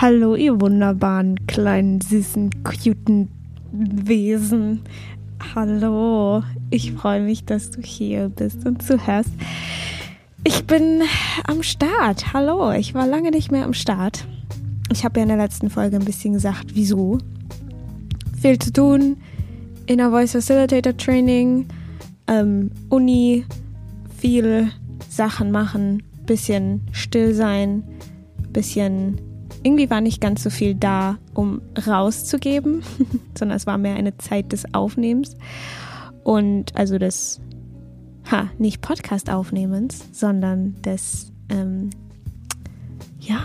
Hallo, ihr wunderbaren, kleinen, süßen, cuten Wesen. Hallo, ich freue mich, dass du hier bist und zuhörst. Ich bin am Start. Hallo, ich war lange nicht mehr am Start. Ich habe ja in der letzten Folge ein bisschen gesagt, wieso. Viel zu tun, Inner Voice Facilitator Training, ähm, Uni, viel Sachen machen, bisschen still sein, bisschen irgendwie war nicht ganz so viel da, um rauszugeben, sondern es war mehr eine Zeit des Aufnehmens und also des, ha, nicht Podcast-Aufnehmens, sondern des, ähm, ja,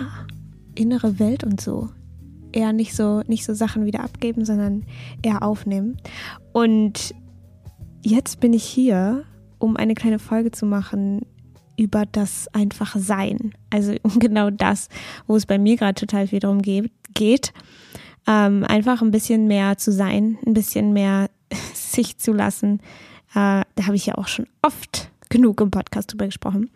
innere Welt und so. Eher nicht so, nicht so Sachen wieder abgeben, sondern eher aufnehmen. Und jetzt bin ich hier, um eine kleine Folge zu machen über das einfach Sein. Also genau das, wo es bei mir gerade total viel darum geht. geht. Ähm, einfach ein bisschen mehr zu sein, ein bisschen mehr sich zu lassen. Äh, da habe ich ja auch schon oft genug im Podcast drüber gesprochen.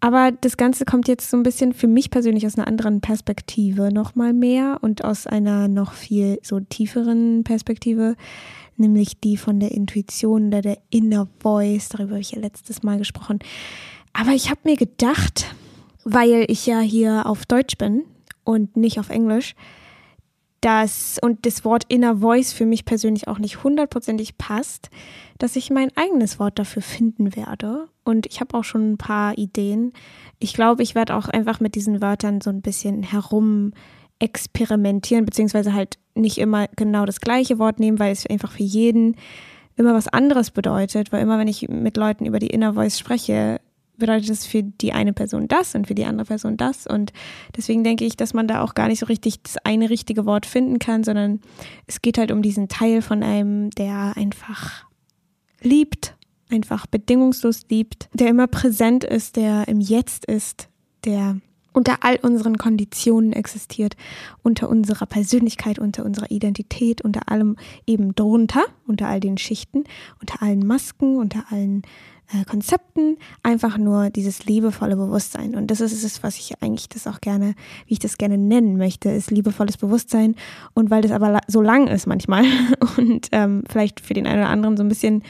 Aber das Ganze kommt jetzt so ein bisschen für mich persönlich aus einer anderen Perspektive nochmal mehr und aus einer noch viel so tieferen Perspektive, nämlich die von der Intuition oder der Inner Voice. Darüber habe ich ja letztes Mal gesprochen. Aber ich habe mir gedacht, weil ich ja hier auf Deutsch bin und nicht auf Englisch, dass und das Wort Inner Voice für mich persönlich auch nicht hundertprozentig passt, dass ich mein eigenes Wort dafür finden werde. Und ich habe auch schon ein paar Ideen. Ich glaube, ich werde auch einfach mit diesen Wörtern so ein bisschen herum experimentieren, beziehungsweise halt nicht immer genau das gleiche Wort nehmen, weil es einfach für jeden immer was anderes bedeutet. Weil immer, wenn ich mit Leuten über die Inner Voice spreche, bedeutet das für die eine Person das und für die andere Person das. Und deswegen denke ich, dass man da auch gar nicht so richtig das eine richtige Wort finden kann, sondern es geht halt um diesen Teil von einem, der einfach liebt, einfach bedingungslos liebt, der immer präsent ist, der im Jetzt ist, der unter all unseren Konditionen existiert, unter unserer Persönlichkeit, unter unserer Identität, unter allem eben drunter, unter all den Schichten, unter allen Masken, unter allen äh, Konzepten, einfach nur dieses liebevolle Bewusstsein. Und das ist es, was ich eigentlich das auch gerne, wie ich das gerne nennen möchte, ist liebevolles Bewusstsein. Und weil das aber so lang ist manchmal und ähm, vielleicht für den einen oder anderen so ein bisschen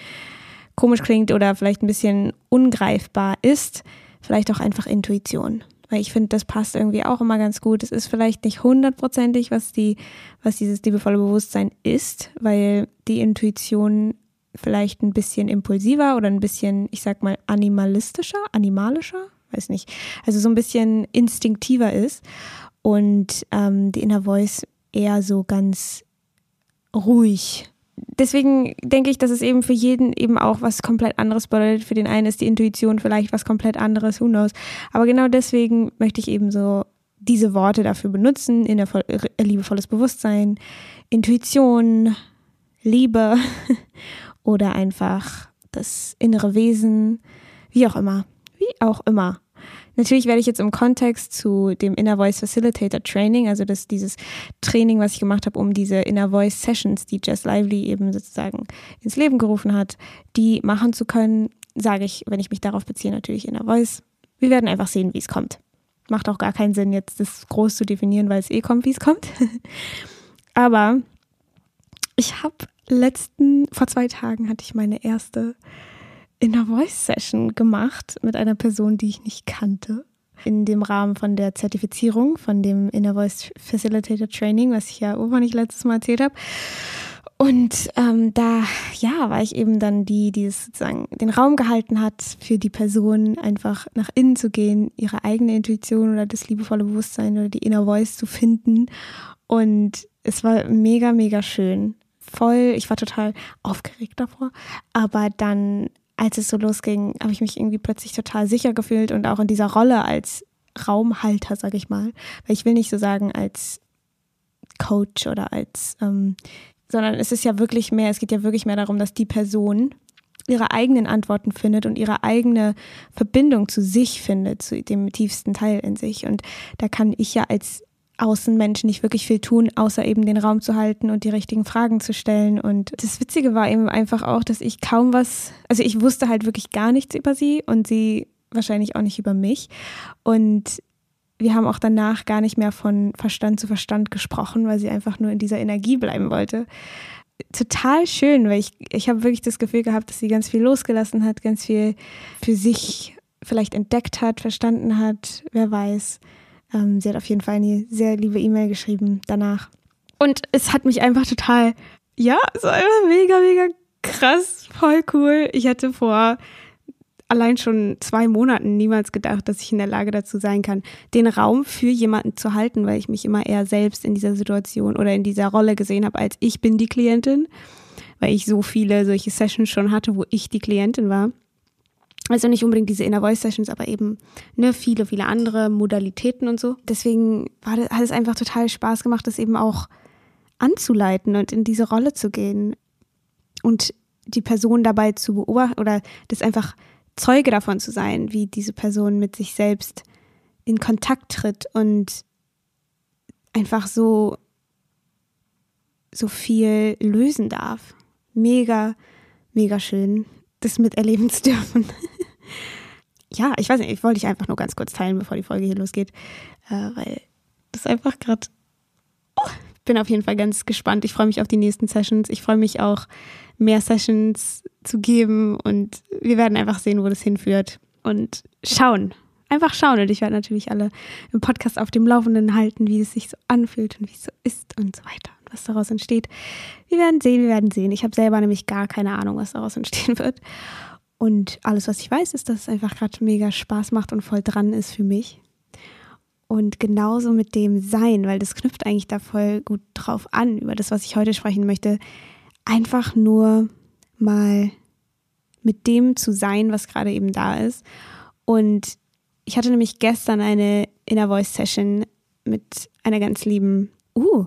komisch klingt oder vielleicht ein bisschen ungreifbar ist, vielleicht auch einfach Intuition. Weil ich finde, das passt irgendwie auch immer ganz gut. Es ist vielleicht nicht hundertprozentig, was die, was dieses liebevolle Bewusstsein ist, weil die Intuition vielleicht ein bisschen impulsiver oder ein bisschen, ich sag mal, animalistischer, animalischer, weiß nicht, also so ein bisschen instinktiver ist und ähm, die Inner Voice eher so ganz ruhig. Deswegen denke ich, dass es eben für jeden eben auch was komplett anderes bedeutet. Für den einen ist die Intuition vielleicht was komplett anderes, who knows. Aber genau deswegen möchte ich eben so diese Worte dafür benutzen, in der liebevolles Bewusstsein, Intuition, Liebe oder einfach das innere Wesen, wie auch immer. Wie auch immer. Natürlich werde ich jetzt im Kontext zu dem Inner Voice Facilitator Training, also das, dieses Training, was ich gemacht habe, um diese Inner Voice Sessions, die Jess Lively eben sozusagen ins Leben gerufen hat, die machen zu können, sage ich, wenn ich mich darauf beziehe, natürlich Inner Voice. Wir werden einfach sehen, wie es kommt. Macht auch gar keinen Sinn, jetzt das groß zu definieren, weil es eh kommt, wie es kommt. Aber ich habe letzten, vor zwei Tagen hatte ich meine erste Inner Voice Session gemacht mit einer Person, die ich nicht kannte. In dem Rahmen von der Zertifizierung von dem Inner Voice Facilitator Training, was ich ja oben nicht letztes Mal erzählt habe. Und ähm, da, ja, war ich eben dann die, die es sozusagen den Raum gehalten hat, für die Person einfach nach innen zu gehen, ihre eigene Intuition oder das liebevolle Bewusstsein oder die Inner Voice zu finden. Und es war mega, mega schön voll, ich war total aufgeregt davor. Aber dann, als es so losging, habe ich mich irgendwie plötzlich total sicher gefühlt und auch in dieser Rolle als Raumhalter, sage ich mal. Weil ich will nicht so sagen als Coach oder als, ähm, sondern es ist ja wirklich mehr, es geht ja wirklich mehr darum, dass die Person ihre eigenen Antworten findet und ihre eigene Verbindung zu sich findet, zu dem tiefsten Teil in sich. Und da kann ich ja als Außenmenschen nicht wirklich viel tun, außer eben den Raum zu halten und die richtigen Fragen zu stellen. Und das Witzige war eben einfach auch, dass ich kaum was, also ich wusste halt wirklich gar nichts über sie und sie wahrscheinlich auch nicht über mich. Und wir haben auch danach gar nicht mehr von Verstand zu Verstand gesprochen, weil sie einfach nur in dieser Energie bleiben wollte. Total schön, weil ich, ich habe wirklich das Gefühl gehabt, dass sie ganz viel losgelassen hat, ganz viel für sich vielleicht entdeckt hat, verstanden hat, wer weiß. Ähm, sie hat auf jeden Fall eine sehr liebe E-Mail geschrieben danach. Und es hat mich einfach total, ja, es war einfach mega, mega krass, voll cool. Ich hatte vor allein schon zwei Monaten niemals gedacht, dass ich in der Lage dazu sein kann, den Raum für jemanden zu halten, weil ich mich immer eher selbst in dieser Situation oder in dieser Rolle gesehen habe, als ich bin die Klientin, weil ich so viele solche Sessions schon hatte, wo ich die Klientin war. Also nicht unbedingt diese Inner Voice Sessions, aber eben ne, viele, viele andere Modalitäten und so. Deswegen war das, hat es einfach total Spaß gemacht, das eben auch anzuleiten und in diese Rolle zu gehen und die Person dabei zu beobachten oder das einfach Zeuge davon zu sein, wie diese Person mit sich selbst in Kontakt tritt und einfach so, so viel lösen darf. Mega, mega schön, das miterleben zu dürfen. ja, ich weiß nicht, ich wollte dich einfach nur ganz kurz teilen, bevor die Folge hier losgeht, äh, weil das einfach gerade. Oh, ich bin auf jeden Fall ganz gespannt. Ich freue mich auf die nächsten Sessions. Ich freue mich auch, mehr Sessions zu geben und wir werden einfach sehen, wo das hinführt und schauen. Einfach schauen und ich werde natürlich alle im Podcast auf dem Laufenden halten, wie es sich so anfühlt und wie es so ist und so weiter und was daraus entsteht. Wir werden sehen, wir werden sehen. Ich habe selber nämlich gar keine Ahnung, was daraus entstehen wird. Und alles, was ich weiß, ist, dass es einfach gerade mega Spaß macht und voll dran ist für mich. Und genauso mit dem Sein, weil das knüpft eigentlich da voll gut drauf an, über das, was ich heute sprechen möchte einfach nur mal mit dem zu sein, was gerade eben da ist. Und ich hatte nämlich gestern eine Inner Voice Session mit einer ganz lieben, uh,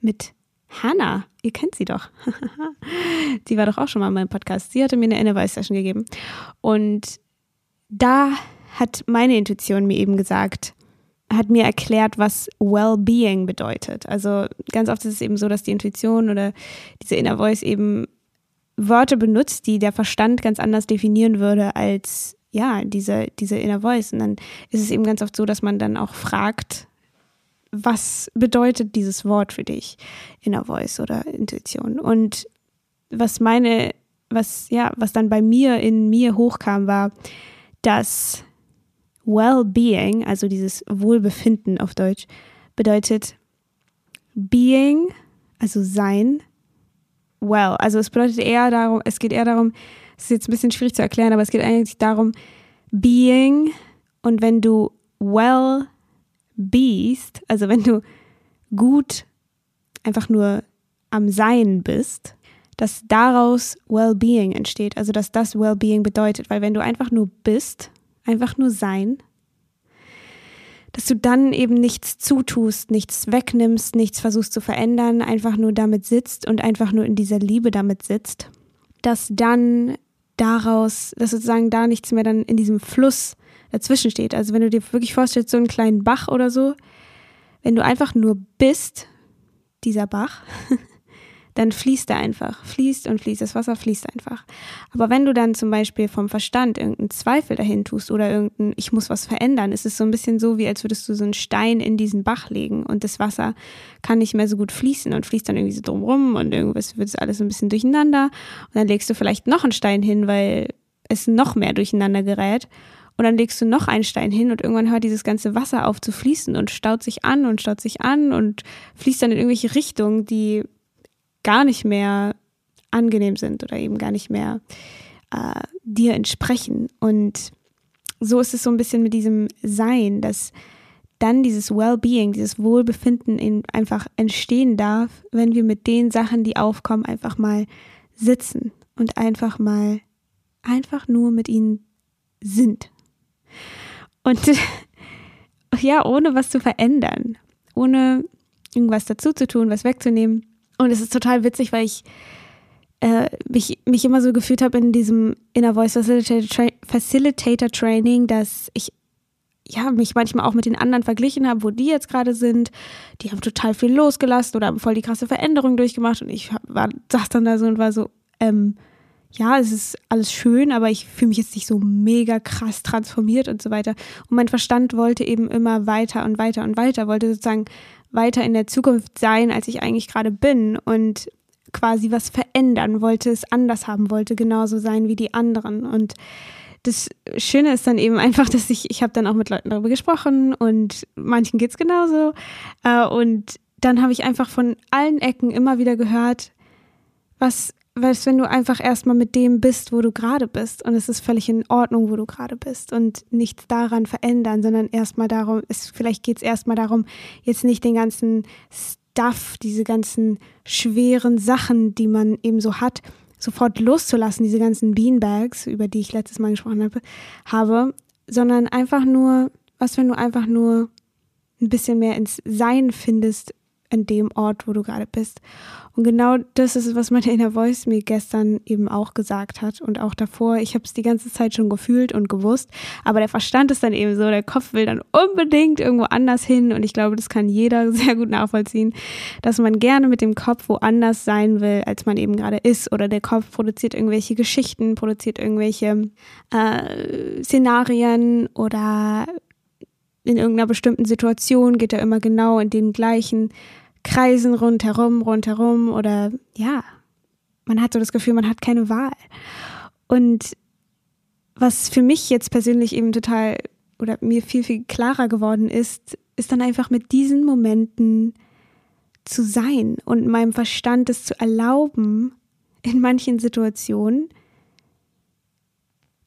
mit Hannah. Ihr kennt sie doch. die war doch auch schon mal in meinem Podcast. Sie hatte mir eine Inner Voice Session gegeben. Und da hat meine Intuition mir eben gesagt, hat mir erklärt, was Well-Being bedeutet. Also ganz oft ist es eben so, dass die Intuition oder diese Inner Voice eben Wörter benutzt, die der Verstand ganz anders definieren würde als ja, diese, diese Inner Voice. Und dann ist es eben ganz oft so, dass man dann auch fragt, was bedeutet dieses Wort für dich, Inner Voice oder Intuition? Und was meine, was, ja, was dann bei mir in mir hochkam, war, dass Well-being, also dieses Wohlbefinden auf Deutsch, bedeutet being, also sein, well. Also es bedeutet eher darum, es geht eher darum, es ist jetzt ein bisschen schwierig zu erklären, aber es geht eigentlich darum, being und wenn du well beest, also wenn du gut einfach nur am Sein bist, dass daraus Well-being entsteht, also dass das Well-being bedeutet, weil wenn du einfach nur bist, einfach nur sein, dass du dann eben nichts zutust, nichts wegnimmst, nichts versuchst zu verändern, einfach nur damit sitzt und einfach nur in dieser Liebe damit sitzt, dass dann daraus, dass sozusagen da nichts mehr dann in diesem Fluss dazwischen steht. Also wenn du dir wirklich vorstellst, so einen kleinen Bach oder so, wenn du einfach nur bist, dieser Bach, dann fließt er einfach, fließt und fließt, das Wasser fließt einfach. Aber wenn du dann zum Beispiel vom Verstand irgendeinen Zweifel dahin tust oder irgendein, ich muss was verändern, ist es so ein bisschen so, wie als würdest du so einen Stein in diesen Bach legen und das Wasser kann nicht mehr so gut fließen und fließt dann irgendwie so drumrum und irgendwas wird es alles ein bisschen durcheinander und dann legst du vielleicht noch einen Stein hin, weil es noch mehr durcheinander gerät. Und dann legst du noch einen Stein hin und irgendwann hört dieses ganze Wasser auf zu fließen und staut sich an und staut sich an und fließt dann in irgendwelche Richtungen, die gar nicht mehr angenehm sind oder eben gar nicht mehr äh, dir entsprechen. Und so ist es so ein bisschen mit diesem Sein, dass dann dieses Well-Being, dieses Wohlbefinden in, einfach entstehen darf, wenn wir mit den Sachen, die aufkommen, einfach mal sitzen und einfach mal, einfach nur mit ihnen sind. Und ja, ohne was zu verändern, ohne irgendwas dazu zu tun, was wegzunehmen, und es ist total witzig, weil ich äh, mich, mich immer so gefühlt habe in diesem Inner Voice Facilitator, Tra Facilitator Training, dass ich ja, mich manchmal auch mit den anderen verglichen habe, wo die jetzt gerade sind. Die haben total viel losgelassen oder haben voll die krasse Veränderung durchgemacht und ich war, saß dann da so und war so, ähm, ja, es ist alles schön, aber ich fühle mich jetzt nicht so mega krass transformiert und so weiter. Und mein Verstand wollte eben immer weiter und weiter und weiter, wollte sozusagen weiter in der Zukunft sein, als ich eigentlich gerade bin und quasi was verändern, wollte es anders haben, wollte genauso sein wie die anderen. Und das Schöne ist dann eben einfach, dass ich, ich habe dann auch mit Leuten darüber gesprochen und manchen geht es genauso. Äh, und dann habe ich einfach von allen Ecken immer wieder gehört, was weißt, wenn du einfach erstmal mit dem bist, wo du gerade bist und es ist völlig in Ordnung, wo du gerade bist und nichts daran verändern, sondern erstmal darum, es, vielleicht geht es erstmal darum, jetzt nicht den ganzen Stuff, diese ganzen schweren Sachen, die man eben so hat, sofort loszulassen, diese ganzen Beanbags, über die ich letztes Mal gesprochen habe, habe, sondern einfach nur, was wenn du einfach nur ein bisschen mehr ins Sein findest an dem Ort, wo du gerade bist. Und genau das ist was meine Inner Voice mir gestern eben auch gesagt hat und auch davor. Ich habe es die ganze Zeit schon gefühlt und gewusst, aber der Verstand ist dann eben so, der Kopf will dann unbedingt irgendwo anders hin und ich glaube, das kann jeder sehr gut nachvollziehen, dass man gerne mit dem Kopf woanders sein will, als man eben gerade ist oder der Kopf produziert irgendwelche Geschichten, produziert irgendwelche äh, Szenarien oder in irgendeiner bestimmten Situation geht er immer genau in den gleichen Kreisen rundherum, rundherum oder ja, man hat so das Gefühl, man hat keine Wahl. Und was für mich jetzt persönlich eben total oder mir viel, viel klarer geworden ist, ist dann einfach mit diesen Momenten zu sein und meinem Verstand es zu erlauben, in manchen Situationen,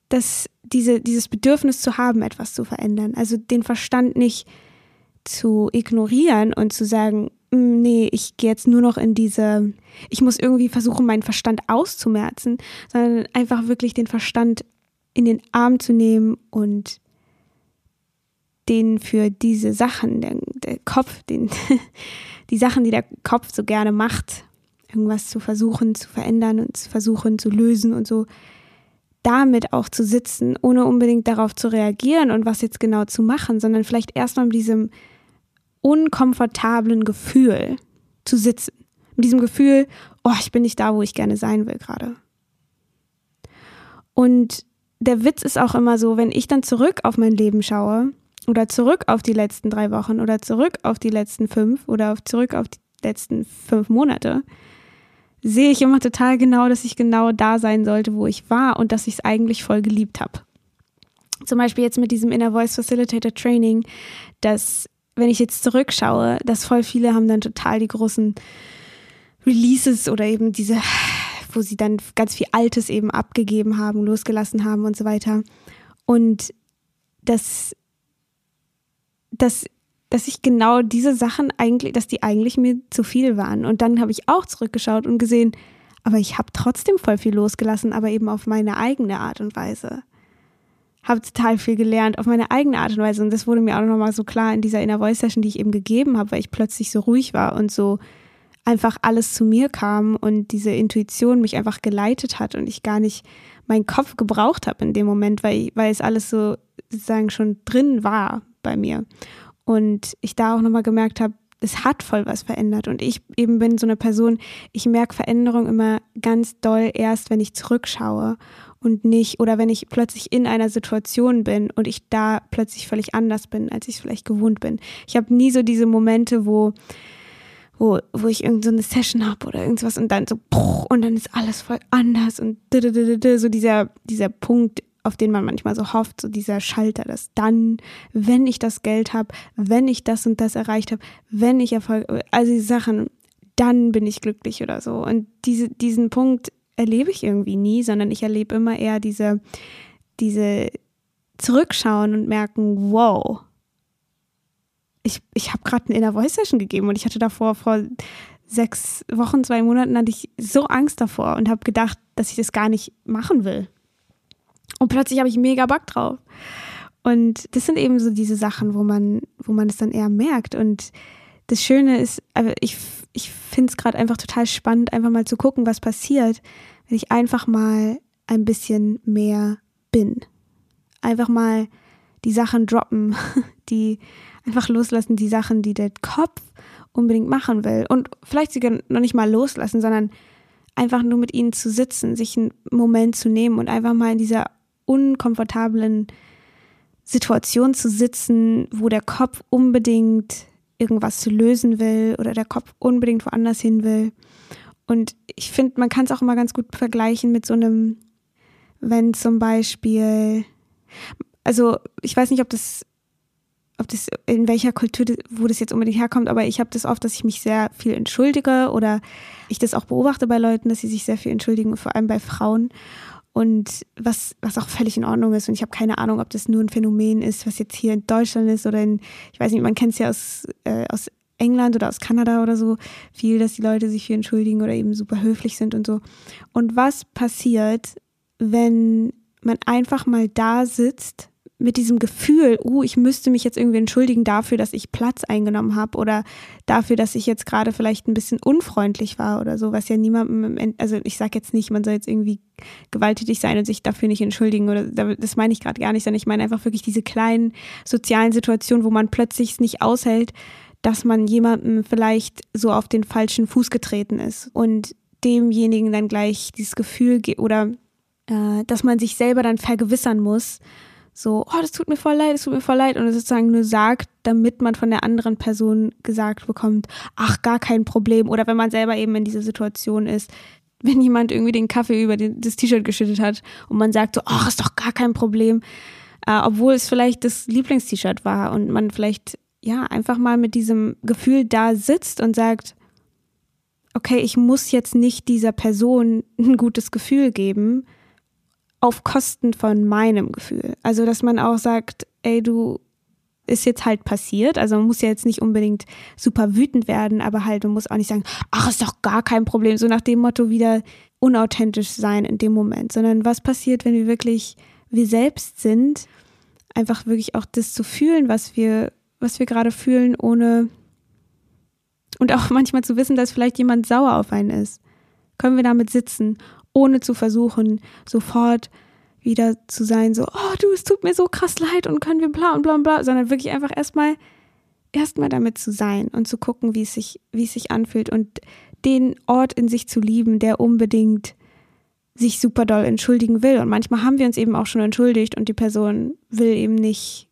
dass diese, dieses Bedürfnis zu haben, etwas zu verändern. Also den Verstand nicht zu ignorieren und zu sagen, nee, ich gehe jetzt nur noch in diese, ich muss irgendwie versuchen, meinen Verstand auszumerzen, sondern einfach wirklich den Verstand in den Arm zu nehmen und den für diese Sachen, der, der Kopf, den, die Sachen, die der Kopf so gerne macht, irgendwas zu versuchen zu verändern und zu versuchen zu lösen und so, damit auch zu sitzen, ohne unbedingt darauf zu reagieren und was jetzt genau zu machen, sondern vielleicht erstmal mit diesem unkomfortablen Gefühl zu sitzen. Mit diesem Gefühl, oh, ich bin nicht da, wo ich gerne sein will gerade. Und der Witz ist auch immer so, wenn ich dann zurück auf mein Leben schaue oder zurück auf die letzten drei Wochen oder zurück auf die letzten fünf oder zurück auf die letzten fünf Monate, sehe ich immer total genau, dass ich genau da sein sollte, wo ich war und dass ich es eigentlich voll geliebt habe. Zum Beispiel jetzt mit diesem Inner Voice Facilitator Training, dass wenn ich jetzt zurückschaue, dass voll viele haben dann total die großen Releases oder eben diese, wo sie dann ganz viel Altes eben abgegeben haben, losgelassen haben und so weiter. Und dass, dass dass ich genau diese Sachen eigentlich, dass die eigentlich mir zu viel waren. Und dann habe ich auch zurückgeschaut und gesehen, aber ich habe trotzdem voll viel losgelassen, aber eben auf meine eigene Art und Weise. Habe total viel gelernt auf meine eigene Art und Weise. Und das wurde mir auch nochmal so klar in dieser Inner Voice Session, die ich eben gegeben habe, weil ich plötzlich so ruhig war und so einfach alles zu mir kam und diese Intuition mich einfach geleitet hat und ich gar nicht meinen Kopf gebraucht habe in dem Moment, weil, weil es alles so sozusagen schon drin war bei mir. Und ich da auch nochmal gemerkt habe, es hat voll was verändert. Und ich eben bin so eine Person, ich merke Veränderung immer ganz doll erst, wenn ich zurückschaue und nicht, oder wenn ich plötzlich in einer Situation bin und ich da plötzlich völlig anders bin, als ich es vielleicht gewohnt bin. Ich habe nie so diese Momente, wo, wo, wo ich irgendeine so Session habe oder irgendwas und dann so, und dann ist alles voll anders und so dieser, dieser Punkt auf den man manchmal so hofft, so dieser Schalter, dass dann, wenn ich das Geld habe, wenn ich das und das erreicht habe, wenn ich Erfolg, also die Sachen, dann bin ich glücklich oder so. Und diese, diesen Punkt erlebe ich irgendwie nie, sondern ich erlebe immer eher diese, diese Zurückschauen und merken, wow, ich, ich habe gerade eine Inner Voice Session gegeben und ich hatte davor vor sechs Wochen, zwei Monaten hatte ich so Angst davor und habe gedacht, dass ich das gar nicht machen will. Und plötzlich habe ich mega Bock drauf. Und das sind eben so diese Sachen, wo man, wo man es dann eher merkt. Und das Schöne ist, ich, ich finde es gerade einfach total spannend, einfach mal zu gucken, was passiert, wenn ich einfach mal ein bisschen mehr bin. Einfach mal die Sachen droppen, die einfach loslassen, die Sachen, die der Kopf unbedingt machen will. Und vielleicht sogar noch nicht mal loslassen, sondern einfach nur mit ihnen zu sitzen, sich einen Moment zu nehmen und einfach mal in dieser unkomfortablen Situation zu sitzen, wo der Kopf unbedingt irgendwas zu lösen will oder der Kopf unbedingt woanders hin will. Und ich finde, man kann es auch immer ganz gut vergleichen mit so einem, wenn zum Beispiel, also ich weiß nicht, ob das, ob das in welcher Kultur, wo das jetzt unbedingt herkommt, aber ich habe das oft, dass ich mich sehr viel entschuldige oder ich das auch beobachte bei Leuten, dass sie sich sehr viel entschuldigen, vor allem bei Frauen. Und was, was auch völlig in Ordnung ist. Und ich habe keine Ahnung, ob das nur ein Phänomen ist, was jetzt hier in Deutschland ist oder in, ich weiß nicht, man kennt es ja aus, äh, aus England oder aus Kanada oder so viel, dass die Leute sich viel entschuldigen oder eben super höflich sind und so. Und was passiert, wenn man einfach mal da sitzt mit diesem Gefühl, uh, ich müsste mich jetzt irgendwie entschuldigen dafür, dass ich Platz eingenommen habe oder dafür, dass ich jetzt gerade vielleicht ein bisschen unfreundlich war oder so, was ja niemandem, also ich sage jetzt nicht, man soll jetzt irgendwie gewalttätig sein und sich dafür nicht entschuldigen oder das meine ich gerade gar nicht, sondern ich meine einfach wirklich diese kleinen sozialen Situationen, wo man plötzlich es nicht aushält, dass man jemandem vielleicht so auf den falschen Fuß getreten ist und demjenigen dann gleich dieses Gefühl oder äh, dass man sich selber dann vergewissern muss, so, oh, das tut mir voll leid, das tut mir voll leid. Und es sozusagen nur sagt, damit man von der anderen Person gesagt bekommt, ach, gar kein Problem. Oder wenn man selber eben in dieser Situation ist, wenn jemand irgendwie den Kaffee über das T-Shirt geschüttet hat und man sagt so, ach, ist doch gar kein Problem, äh, obwohl es vielleicht das Lieblingst-T-Shirt war und man vielleicht ja einfach mal mit diesem Gefühl da sitzt und sagt, okay, ich muss jetzt nicht dieser Person ein gutes Gefühl geben, auf Kosten von meinem Gefühl. Also, dass man auch sagt, ey, du ist jetzt halt passiert. Also man muss ja jetzt nicht unbedingt super wütend werden, aber halt, man muss auch nicht sagen, ach, ist doch gar kein Problem. So nach dem Motto wieder unauthentisch sein in dem Moment, sondern was passiert, wenn wir wirklich wir selbst sind, einfach wirklich auch das zu fühlen, was wir, was wir gerade fühlen, ohne und auch manchmal zu wissen, dass vielleicht jemand sauer auf einen ist. Können wir damit sitzen ohne zu versuchen, sofort wieder zu sein, so, oh du, es tut mir so krass leid und können wir bla und bla und bla, sondern wirklich einfach erstmal erstmal damit zu sein und zu gucken, wie es sich, wie es sich anfühlt und den Ort in sich zu lieben, der unbedingt sich super doll entschuldigen will. Und manchmal haben wir uns eben auch schon entschuldigt und die Person will eben nicht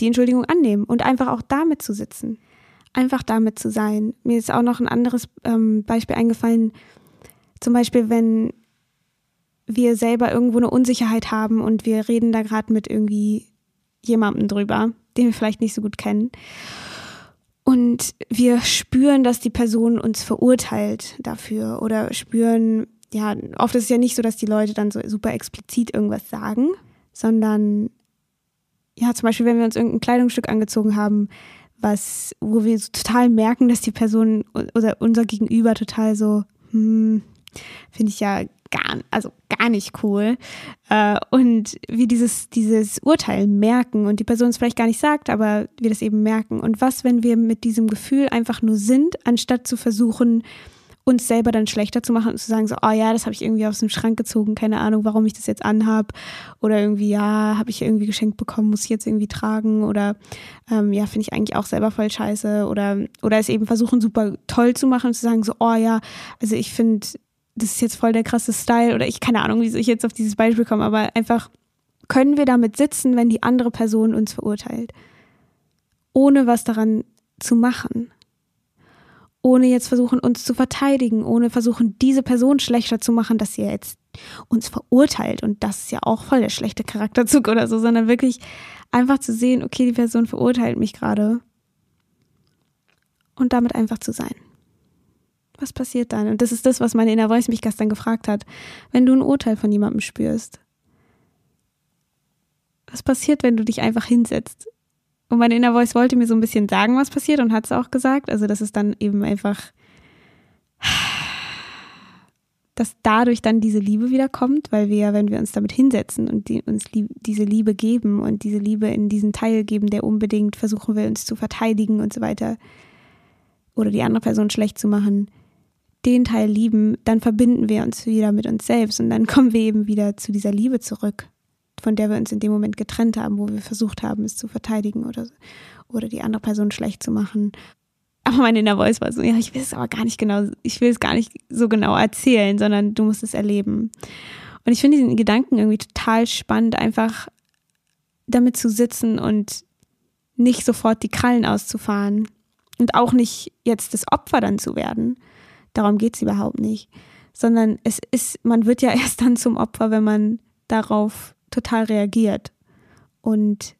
die Entschuldigung annehmen und einfach auch damit zu sitzen. Einfach damit zu sein. Mir ist auch noch ein anderes ähm, Beispiel eingefallen, zum Beispiel, wenn wir selber irgendwo eine Unsicherheit haben und wir reden da gerade mit irgendwie jemandem drüber, den wir vielleicht nicht so gut kennen. Und wir spüren, dass die Person uns verurteilt dafür oder spüren, ja, oft ist es ja nicht so, dass die Leute dann so super explizit irgendwas sagen, sondern ja, zum Beispiel, wenn wir uns irgendein Kleidungsstück angezogen haben, was, wo wir so total merken, dass die Person oder unser Gegenüber total so, hm, Finde ich ja gar, also gar nicht cool. Äh, und wir dieses, dieses Urteil merken und die Person es vielleicht gar nicht sagt, aber wir das eben merken. Und was, wenn wir mit diesem Gefühl einfach nur sind, anstatt zu versuchen, uns selber dann schlechter zu machen und zu sagen, so, oh ja, das habe ich irgendwie aus dem Schrank gezogen, keine Ahnung, warum ich das jetzt anhab. Oder irgendwie, ja, habe ich irgendwie geschenkt bekommen, muss ich jetzt irgendwie tragen. Oder ähm, ja, finde ich eigentlich auch selber voll scheiße. Oder, oder es eben versuchen, super toll zu machen und zu sagen, so, oh ja, also ich finde das ist jetzt voll der krasse Style oder ich keine Ahnung, wie ich jetzt auf dieses Beispiel komme, aber einfach können wir damit sitzen, wenn die andere Person uns verurteilt, ohne was daran zu machen, ohne jetzt versuchen, uns zu verteidigen, ohne versuchen, diese Person schlechter zu machen, dass sie jetzt uns verurteilt. Und das ist ja auch voll der schlechte Charakterzug oder so, sondern wirklich einfach zu sehen, okay, die Person verurteilt mich gerade. Und damit einfach zu sein was passiert dann? Und das ist das, was meine Inner Voice mich gestern gefragt hat. Wenn du ein Urteil von jemandem spürst, was passiert, wenn du dich einfach hinsetzt? Und meine Inner Voice wollte mir so ein bisschen sagen, was passiert und hat es auch gesagt. Also, dass es dann eben einfach, dass dadurch dann diese Liebe wiederkommt, weil wir, wenn wir uns damit hinsetzen und die, uns diese Liebe geben und diese Liebe in diesen Teil geben, der unbedingt versuchen will, uns zu verteidigen und so weiter, oder die andere Person schlecht zu machen, den Teil lieben, dann verbinden wir uns wieder mit uns selbst und dann kommen wir eben wieder zu dieser Liebe zurück, von der wir uns in dem Moment getrennt haben, wo wir versucht haben, es zu verteidigen oder, oder die andere Person schlecht zu machen. Aber meine Inner Voice war so, ja, ich will es aber gar nicht genau, ich will es gar nicht so genau erzählen, sondern du musst es erleben. Und ich finde diesen Gedanken irgendwie total spannend, einfach damit zu sitzen und nicht sofort die Krallen auszufahren und auch nicht jetzt das Opfer dann zu werden. Darum geht es überhaupt nicht. Sondern es ist, man wird ja erst dann zum Opfer, wenn man darauf total reagiert und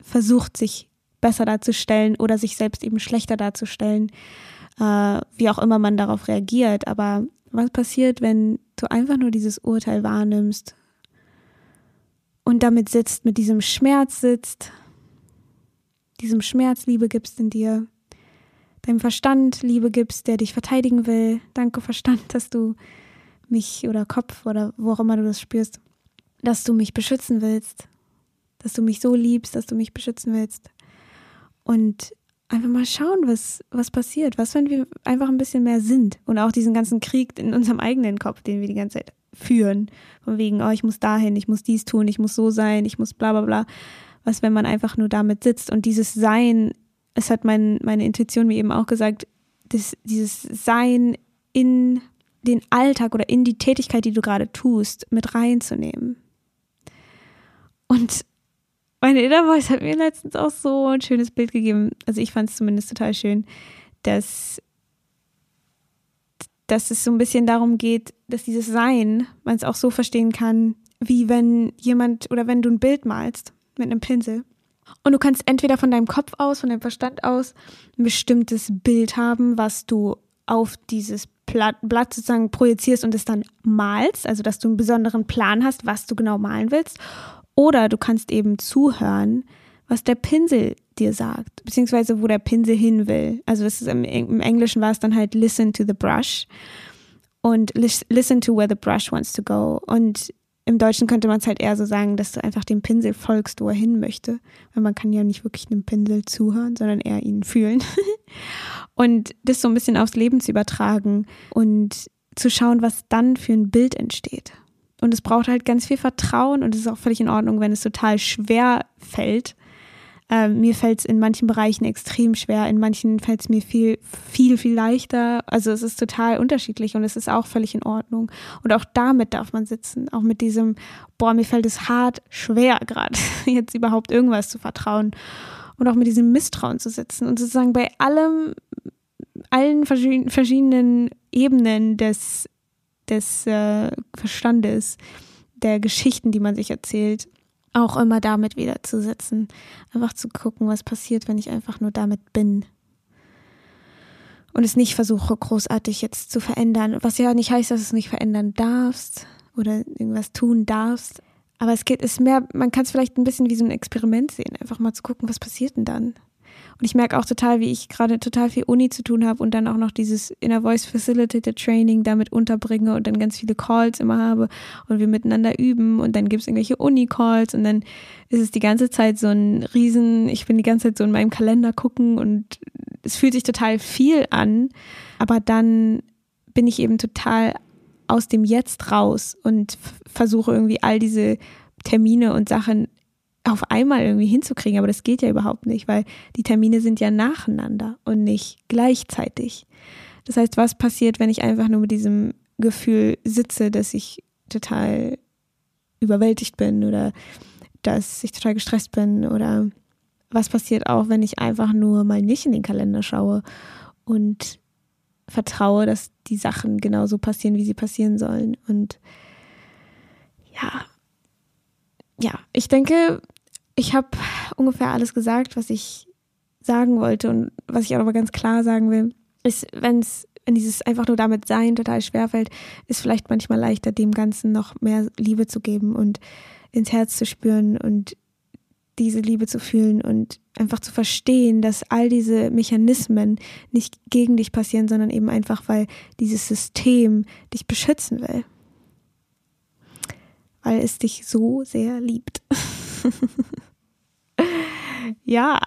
versucht, sich besser darzustellen oder sich selbst eben schlechter darzustellen, äh, wie auch immer man darauf reagiert. Aber was passiert, wenn du einfach nur dieses Urteil wahrnimmst und damit sitzt, mit diesem Schmerz sitzt, diesem Schmerz Liebe gibst in dir, deinem Verstand Liebe gibst, der dich verteidigen will. Danke Verstand, dass du mich oder Kopf oder wo auch immer du das spürst, dass du mich beschützen willst, dass du mich so liebst, dass du mich beschützen willst. Und einfach mal schauen, was, was passiert. Was, wenn wir einfach ein bisschen mehr sind und auch diesen ganzen Krieg in unserem eigenen Kopf, den wir die ganze Zeit führen. Von wegen, oh, ich muss dahin, ich muss dies tun, ich muss so sein, ich muss bla bla bla. Was, wenn man einfach nur damit sitzt und dieses Sein, es hat mein, meine Intuition mir eben auch gesagt, das, dieses Sein in den Alltag oder in die Tätigkeit, die du gerade tust, mit reinzunehmen. Und meine Inner Voice hat mir letztens auch so ein schönes Bild gegeben. Also ich fand es zumindest total schön, dass, dass es so ein bisschen darum geht, dass dieses Sein, man es auch so verstehen kann, wie wenn jemand oder wenn du ein Bild malst mit einem Pinsel. Und du kannst entweder von deinem Kopf aus, von deinem Verstand aus ein bestimmtes Bild haben, was du auf dieses Blatt, sozusagen projizierst und es dann malst, also dass du einen besonderen Plan hast, was du genau malen willst. Oder du kannst eben zuhören, was der Pinsel dir sagt, beziehungsweise wo der Pinsel hin will. Also das ist im, im Englischen war es dann halt listen to the brush und listen to where the brush wants to go. Und im Deutschen könnte man es halt eher so sagen, dass du einfach dem Pinsel folgst, wo er hin möchte. Weil man kann ja nicht wirklich einem Pinsel zuhören, sondern eher ihn fühlen. und das so ein bisschen aufs Leben zu übertragen und zu schauen, was dann für ein Bild entsteht. Und es braucht halt ganz viel Vertrauen und es ist auch völlig in Ordnung, wenn es total schwer fällt. Ähm, mir fällt es in manchen Bereichen extrem schwer, in manchen fällt es mir viel, viel, viel leichter. Also es ist total unterschiedlich und es ist auch völlig in Ordnung. Und auch damit darf man sitzen, auch mit diesem, boah, mir fällt es hart schwer gerade, jetzt überhaupt irgendwas zu vertrauen. Und auch mit diesem Misstrauen zu sitzen und sozusagen bei allem, allen verschiedenen Ebenen des des äh, Verstandes, der Geschichten, die man sich erzählt, auch immer damit wieder zu setzen. Einfach zu gucken, was passiert, wenn ich einfach nur damit bin. Und es nicht versuche, großartig jetzt zu verändern. Was ja nicht heißt, dass du es nicht verändern darfst oder irgendwas tun darfst. Aber es geht, ist mehr, man kann es vielleicht ein bisschen wie so ein Experiment sehen. Einfach mal zu gucken, was passiert denn dann? Und ich merke auch total, wie ich gerade total viel Uni zu tun habe und dann auch noch dieses Inner Voice Facilitated Training damit unterbringe und dann ganz viele Calls immer habe und wir miteinander üben und dann gibt es irgendwelche Uni-Calls und dann ist es die ganze Zeit so ein Riesen, ich bin die ganze Zeit so in meinem Kalender gucken und es fühlt sich total viel an, aber dann bin ich eben total aus dem Jetzt raus und versuche irgendwie all diese Termine und Sachen auf einmal irgendwie hinzukriegen, aber das geht ja überhaupt nicht, weil die Termine sind ja nacheinander und nicht gleichzeitig. Das heißt, was passiert, wenn ich einfach nur mit diesem Gefühl sitze, dass ich total überwältigt bin oder dass ich total gestresst bin oder was passiert auch, wenn ich einfach nur mal nicht in den Kalender schaue und vertraue, dass die Sachen genauso passieren, wie sie passieren sollen. Und ja, ja, ich denke, ich habe ungefähr alles gesagt, was ich sagen wollte und was ich auch aber ganz klar sagen will, ist, wenn es wenn dieses einfach nur damit sein total schwerfällt, ist vielleicht manchmal leichter, dem Ganzen noch mehr Liebe zu geben und ins Herz zu spüren und diese Liebe zu fühlen und einfach zu verstehen, dass all diese Mechanismen nicht gegen dich passieren, sondern eben einfach, weil dieses System dich beschützen will. Weil es dich so sehr liebt. ja,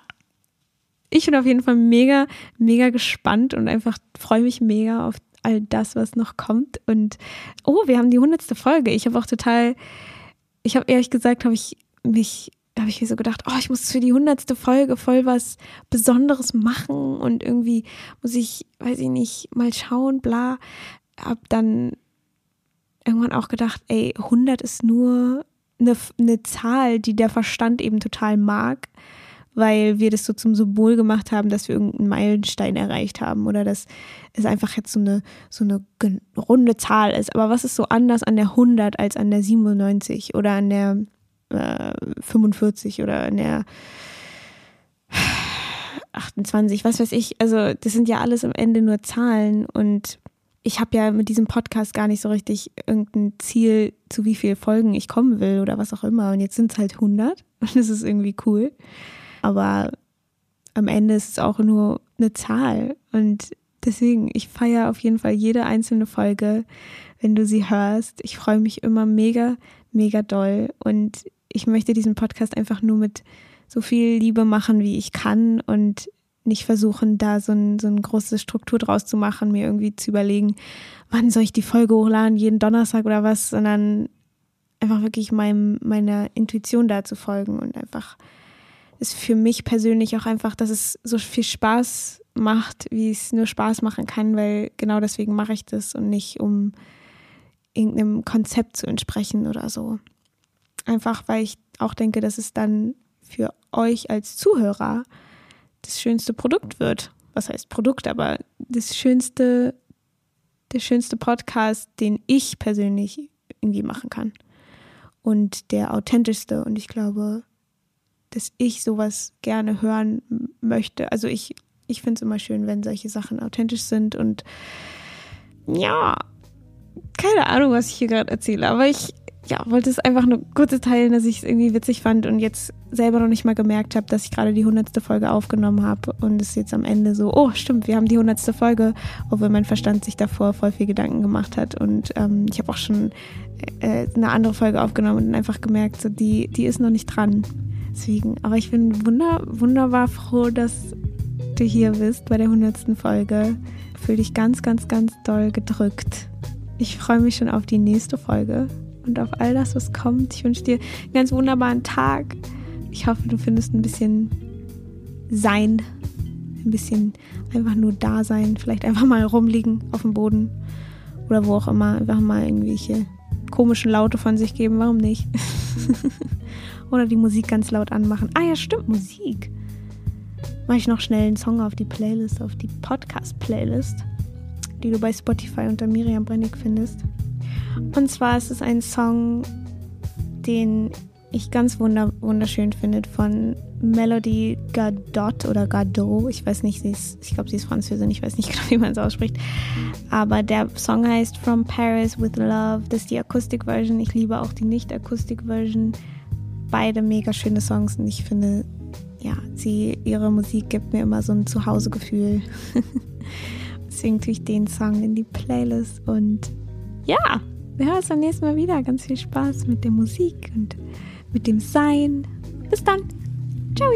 ich bin auf jeden Fall mega, mega gespannt und einfach freue mich mega auf all das, was noch kommt. Und oh, wir haben die hundertste Folge. Ich habe auch total, ich habe ehrlich gesagt, habe ich mich habe ich mir so gedacht, oh, ich muss für die hundertste Folge voll was Besonderes machen und irgendwie muss ich, weiß ich nicht, mal schauen, bla. Hab dann irgendwann auch gedacht, ey, 100 ist nur eine, eine Zahl, die der Verstand eben total mag, weil wir das so zum Symbol gemacht haben, dass wir irgendeinen Meilenstein erreicht haben oder dass es einfach jetzt so eine, so eine runde Zahl ist. Aber was ist so anders an der 100 als an der 97 oder an der äh, 45 oder in der 28, was weiß ich. Also das sind ja alles am Ende nur Zahlen und ich habe ja mit diesem Podcast gar nicht so richtig irgendein Ziel, zu wie vielen Folgen ich kommen will oder was auch immer. Und jetzt sind es halt 100 und das ist irgendwie cool. Aber am Ende ist es auch nur eine Zahl und deswegen, ich feiere auf jeden Fall jede einzelne Folge, wenn du sie hörst. Ich freue mich immer mega, mega doll und ich möchte diesen Podcast einfach nur mit so viel Liebe machen, wie ich kann und nicht versuchen, da so, ein, so eine große Struktur draus zu machen, mir irgendwie zu überlegen, wann soll ich die Folge hochladen, jeden Donnerstag oder was, sondern einfach wirklich meinem, meiner Intuition da zu folgen und einfach ist für mich persönlich auch einfach, dass es so viel Spaß macht, wie es nur Spaß machen kann, weil genau deswegen mache ich das und nicht um irgendeinem Konzept zu entsprechen oder so. Einfach weil ich auch denke, dass es dann für euch als Zuhörer das schönste Produkt wird. Was heißt Produkt, aber das schönste, der schönste Podcast, den ich persönlich irgendwie machen kann. Und der authentischste. Und ich glaube, dass ich sowas gerne hören möchte. Also ich, ich finde es immer schön, wenn solche Sachen authentisch sind und ja, keine Ahnung, was ich hier gerade erzähle, aber ich, ja, wollte es einfach nur kurz teilen, dass ich es irgendwie witzig fand und jetzt selber noch nicht mal gemerkt habe, dass ich gerade die hundertste Folge aufgenommen habe und es jetzt am Ende so, oh stimmt, wir haben die hundertste Folge, obwohl mein Verstand sich davor voll viel Gedanken gemacht hat und ähm, ich habe auch schon äh, eine andere Folge aufgenommen und einfach gemerkt, so die, die ist noch nicht dran. Deswegen, aber ich bin wunder, wunderbar froh, dass du hier bist bei der hundertsten Folge. Fühl dich ganz, ganz, ganz doll gedrückt. Ich freue mich schon auf die nächste Folge und auf all das, was kommt. Ich wünsche dir einen ganz wunderbaren Tag. Ich hoffe, du findest ein bisschen Sein, ein bisschen einfach nur da sein, vielleicht einfach mal rumliegen auf dem Boden oder wo auch immer, einfach mal irgendwelche komischen Laute von sich geben, warum nicht? oder die Musik ganz laut anmachen. Ah ja, stimmt, Musik. Mache ich noch schnell einen Song auf die Playlist, auf die Podcast-Playlist, die du bei Spotify unter Miriam Brennig findest. Und zwar ist es ein Song, den ich ganz wunderschön finde von Melody Gadot oder Gadot. Ich weiß nicht, sie ist, ich glaube, sie ist Französin, ich weiß nicht genau, wie man es ausspricht. Aber der Song heißt From Paris with Love. Das ist die Akustik-Version. Ich liebe auch die Nicht-Akustik-Version. Beide mega schöne Songs und ich finde, ja, sie, ihre Musik gibt mir immer so ein Zuhausegefühl. Deswegen tue ich den Song in die Playlist und ja, wir hören uns beim nächsten Mal wieder. Ganz viel Spaß mit der Musik und mit dem Sein. Bis dann. Ciao.